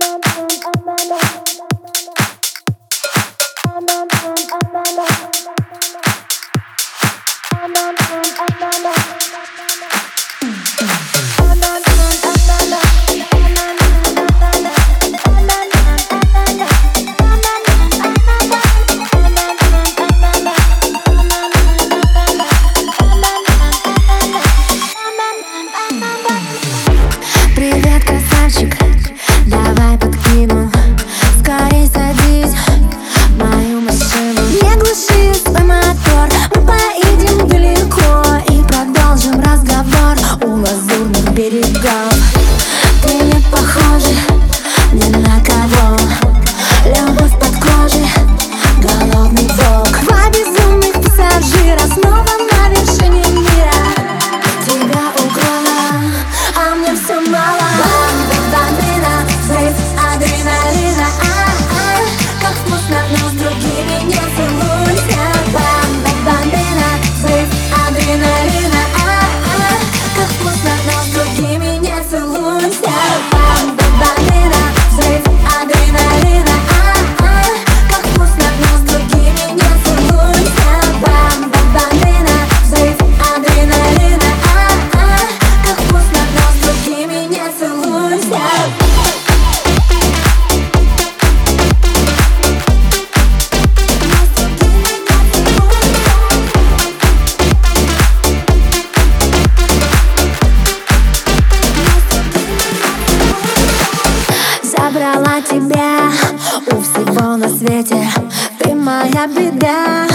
mama. на свете. Ты моя беда.